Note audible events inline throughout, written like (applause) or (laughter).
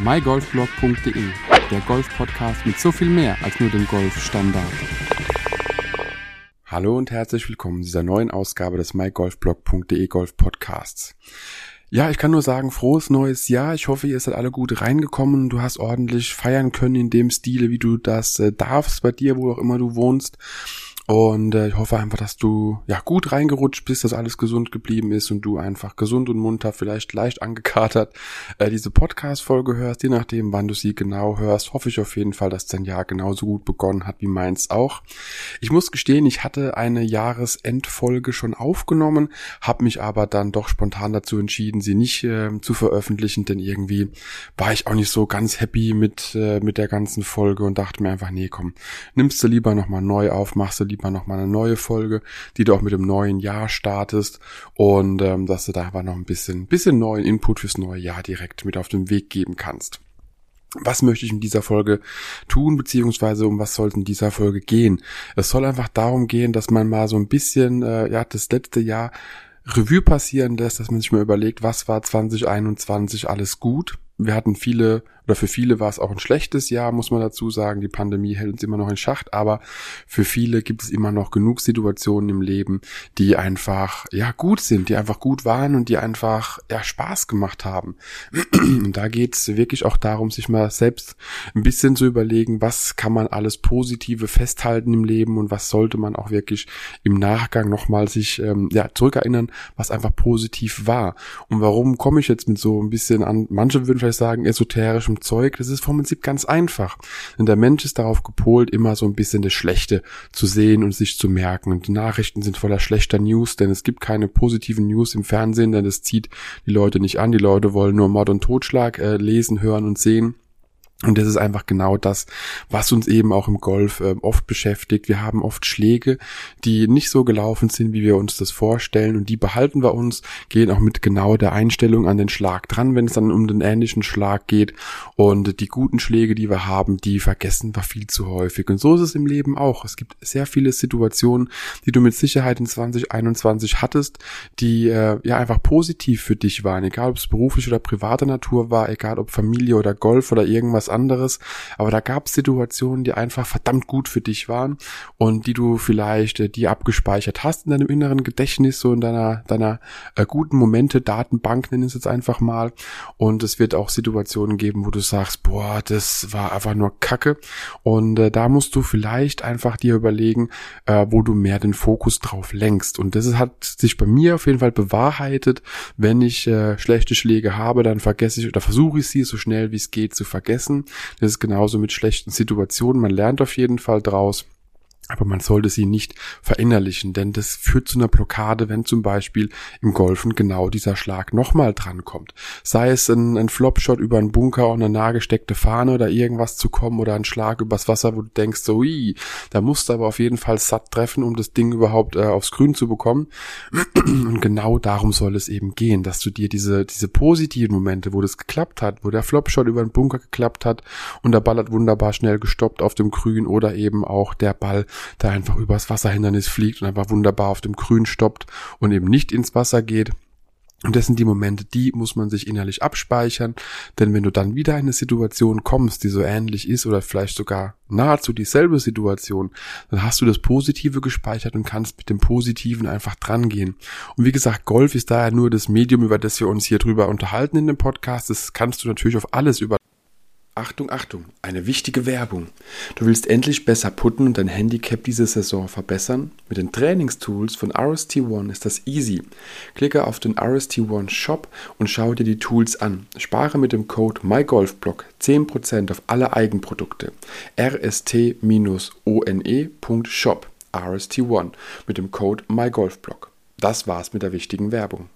mygolfblog.de, der Golf-Podcast mit so viel mehr als nur dem Golfstandard. Hallo und herzlich willkommen zu dieser neuen Ausgabe des mygolfblog.de Golf Podcasts. Ja, ich kann nur sagen, frohes neues Jahr. Ich hoffe, ihr seid alle gut reingekommen. Du hast ordentlich feiern können in dem Stile, wie du das äh, darfst bei dir, wo auch immer du wohnst. Und äh, ich hoffe einfach, dass du ja gut reingerutscht bist, dass alles gesund geblieben ist und du einfach gesund und munter, vielleicht leicht angekatert, äh, diese Podcast-Folge hörst, je nachdem, wann du sie genau hörst. Hoffe ich auf jeden Fall, dass dein Jahr genauso gut begonnen hat wie meins auch. Ich muss gestehen, ich hatte eine Jahresendfolge schon aufgenommen, habe mich aber dann doch spontan dazu entschieden, sie nicht äh, zu veröffentlichen, denn irgendwie war ich auch nicht so ganz happy mit äh, mit der ganzen Folge und dachte mir einfach, nee, komm, nimmst du lieber nochmal neu auf, machst du lieber lieber nochmal eine neue Folge, die du auch mit dem neuen Jahr startest und ähm, dass du da einfach noch ein bisschen, bisschen neuen Input fürs neue Jahr direkt mit auf den Weg geben kannst. Was möchte ich in dieser Folge tun, beziehungsweise um was soll es in dieser Folge gehen? Es soll einfach darum gehen, dass man mal so ein bisschen, äh, ja, das letzte Jahr Revue passieren lässt, dass man sich mal überlegt, was war 2021 alles gut, wir hatten viele, oder für viele war es auch ein schlechtes Jahr, muss man dazu sagen. Die Pandemie hält uns immer noch in Schacht, aber für viele gibt es immer noch genug Situationen im Leben, die einfach, ja, gut sind, die einfach gut waren und die einfach, ja, Spaß gemacht haben. (clears throat) Und da geht es wirklich auch darum, sich mal selbst ein bisschen zu überlegen, was kann man alles Positive festhalten im Leben und was sollte man auch wirklich im Nachgang nochmal sich, ähm, ja, zurückerinnern, was einfach positiv war. Und warum komme ich jetzt mit so ein bisschen an, manche würden vielleicht sagen, esoterischem Zeug, das ist vom Prinzip ganz einfach. Denn der Mensch ist darauf gepolt, immer so ein bisschen das Schlechte zu sehen und sich zu merken. Und die Nachrichten sind voller schlechter News, denn es gibt keine positiven News im Fernsehen, denn es zieht die Leute nicht an. Die Leute wollen nur Mord und Totschlag äh, lesen, hören und sehen. Und das ist einfach genau das, was uns eben auch im Golf äh, oft beschäftigt. Wir haben oft Schläge, die nicht so gelaufen sind, wie wir uns das vorstellen. Und die behalten wir uns, gehen auch mit genau der Einstellung an den Schlag dran, wenn es dann um den ähnlichen Schlag geht. Und die guten Schläge, die wir haben, die vergessen wir viel zu häufig. Und so ist es im Leben auch. Es gibt sehr viele Situationen, die du mit Sicherheit in 2021 hattest, die äh, ja einfach positiv für dich waren. Egal ob es beruflich oder privater Natur war, egal ob Familie oder Golf oder irgendwas anderes. Aber da gab es Situationen, die einfach verdammt gut für dich waren und die du vielleicht äh, die abgespeichert hast in deinem inneren Gedächtnis, so in deiner, deiner äh, guten Momente, Datenbank nennen es jetzt einfach mal. Und es wird auch Situationen geben, wo du sagst, boah, das war einfach nur Kacke. Und äh, da musst du vielleicht einfach dir überlegen, äh, wo du mehr den Fokus drauf lenkst. Und das hat sich bei mir auf jeden Fall bewahrheitet. Wenn ich äh, schlechte Schläge habe, dann vergesse ich oder versuche ich sie so schnell wie es geht zu vergessen das ist genauso mit schlechten Situationen. Man lernt auf jeden Fall draus. Aber man sollte sie nicht verinnerlichen, denn das führt zu einer Blockade, wenn zum Beispiel im Golfen genau dieser Schlag nochmal drankommt. Sei es ein, ein Flopshot über einen Bunker und eine nahegesteckte Fahne oder irgendwas zu kommen oder ein Schlag übers Wasser, wo du denkst, so, ui, da musst du aber auf jeden Fall satt treffen, um das Ding überhaupt äh, aufs Grün zu bekommen. (clears throat) Und genau darum soll es eben gehen, dass du dir diese, diese positiven Momente, wo das geklappt hat, wo der Flopshot über einen Bunker geklappt hat und der Ball hat wunderbar schnell gestoppt auf dem Grün oder eben auch der Ball der einfach übers Wasserhindernis fliegt und einfach wunderbar auf dem Grün stoppt und eben nicht ins Wasser geht. Und das sind die Momente, die muss man sich innerlich abspeichern, denn wenn du dann wieder in eine Situation kommst, die so ähnlich ist oder vielleicht sogar nahezu dieselbe Situation, dann hast du das Positive gespeichert und kannst mit dem Positiven einfach drangehen. Und wie gesagt, Golf ist daher nur das Medium, über das wir uns hier drüber unterhalten in dem Podcast. Das kannst du natürlich auf alles über Achtung, Achtung, eine wichtige Werbung. Du willst endlich besser putten und dein Handicap diese Saison verbessern? Mit den Trainingstools von RST One ist das easy. Klicke auf den RST One Shop und schau dir die Tools an. Spare mit dem Code MyGolfBlock 10% auf alle Eigenprodukte. rst-one.shop RST One mit dem Code MyGolfBlock. Das war's mit der wichtigen Werbung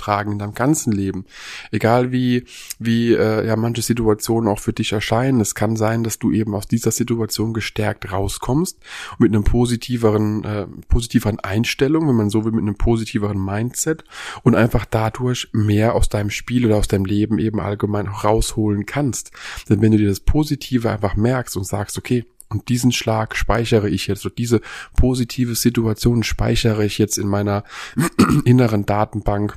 übertragen in deinem ganzen Leben. Egal wie, wie äh, ja manche Situationen auch für dich erscheinen. Es kann sein, dass du eben aus dieser Situation gestärkt rauskommst mit einem positiveren, äh, positiveren Einstellung, wenn man so will, mit einem positiveren Mindset und einfach dadurch mehr aus deinem Spiel oder aus deinem Leben eben allgemein auch rausholen kannst. Denn wenn du dir das Positive einfach merkst und sagst, okay, und diesen Schlag speichere ich jetzt, oder diese positive Situation speichere ich jetzt in meiner (clears throat) inneren Datenbank,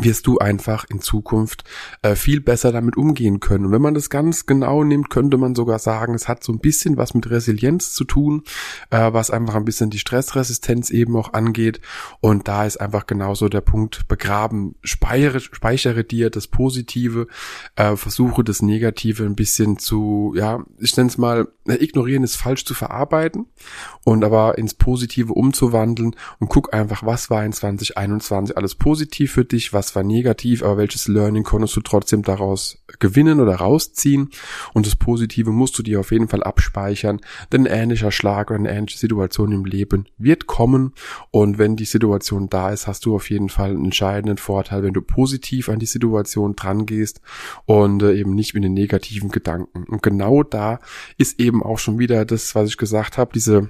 wirst du einfach in Zukunft äh, viel besser damit umgehen können. Und wenn man das ganz genau nimmt, könnte man sogar sagen, es hat so ein bisschen was mit Resilienz zu tun, äh, was einfach ein bisschen die Stressresistenz eben auch angeht. Und da ist einfach genauso der Punkt begraben. Speichere, speichere dir das Positive, äh, versuche das Negative ein bisschen zu, ja, ich nenne es mal, ignorieren ist falsch zu verarbeiten und aber ins Positive umzuwandeln und guck einfach, was war in 2021 alles positiv für dich, was was war negativ, aber welches Learning konntest du trotzdem daraus gewinnen oder rausziehen? Und das Positive musst du dir auf jeden Fall abspeichern, denn ein ähnlicher Schlag oder eine ähnliche Situation im Leben wird kommen. Und wenn die Situation da ist, hast du auf jeden Fall einen entscheidenden Vorteil, wenn du positiv an die Situation dran gehst und äh, eben nicht mit den negativen Gedanken. Und genau da ist eben auch schon wieder das, was ich gesagt habe, diese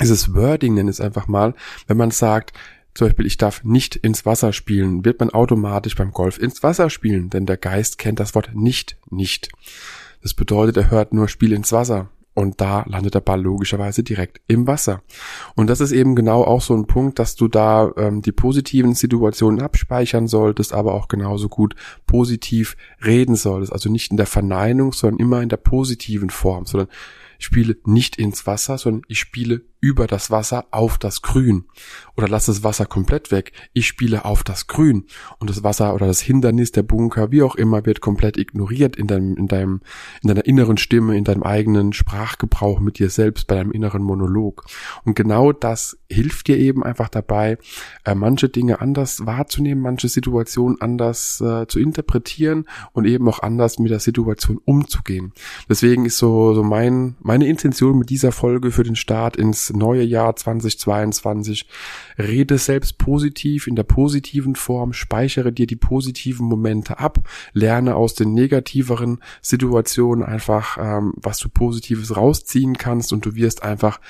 dieses Wording nenne es einfach mal, wenn man sagt, zum Beispiel, ich darf nicht ins Wasser spielen, wird man automatisch beim Golf ins Wasser spielen, denn der Geist kennt das Wort nicht, nicht. Das bedeutet, er hört nur Spiel ins Wasser. Und da landet der Ball logischerweise direkt im Wasser. Und das ist eben genau auch so ein Punkt, dass du da ähm, die positiven Situationen abspeichern solltest, aber auch genauso gut positiv reden solltest. Also nicht in der Verneinung, sondern immer in der positiven Form, sondern ich spiele nicht ins Wasser, sondern ich spiele über das Wasser auf das Grün. Oder lass das Wasser komplett weg. Ich spiele auf das Grün. Und das Wasser oder das Hindernis, der Bunker, wie auch immer, wird komplett ignoriert in deinem, in deinem, in deiner inneren Stimme, in deinem eigenen Sprachgebrauch mit dir selbst, bei deinem inneren Monolog. Und genau das hilft dir eben einfach dabei, äh, manche Dinge anders wahrzunehmen, manche Situationen anders äh, zu interpretieren und eben auch anders mit der Situation umzugehen. Deswegen ist so, so mein, meine Intention mit dieser Folge für den Start ins neue Jahr 2022. Rede selbst positiv in der positiven Form, speichere dir die positiven Momente ab, lerne aus den negativeren Situationen einfach, ähm, was du Positives rausziehen kannst. Und du wirst einfach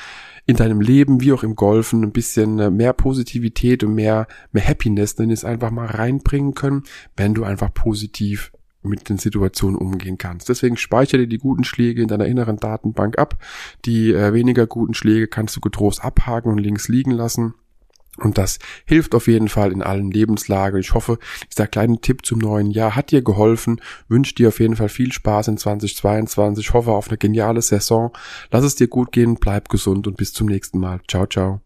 in deinem Leben wie auch im Golfen ein bisschen äh, mehr Positivität und mehr, mehr Happiness, denn es einfach mal reinbringen können, wenn du einfach positiv mit den Situationen umgehen kannst. Deswegen speichere dir die guten Schläge in deiner inneren Datenbank ab. Die äh, weniger guten Schläge kannst du getrost abhaken und links liegen lassen. Und das hilft auf jeden Fall in allen Lebenslagen. Ich hoffe, dieser kleine Tipp zum neuen Jahr hat dir geholfen. Wünsche dir auf jeden Fall viel Spaß in 2022. Ich hoffe auf eine geniale Saison. Lass es dir gut gehen, bleib gesund und bis zum nächsten Mal. Ciao, ciao.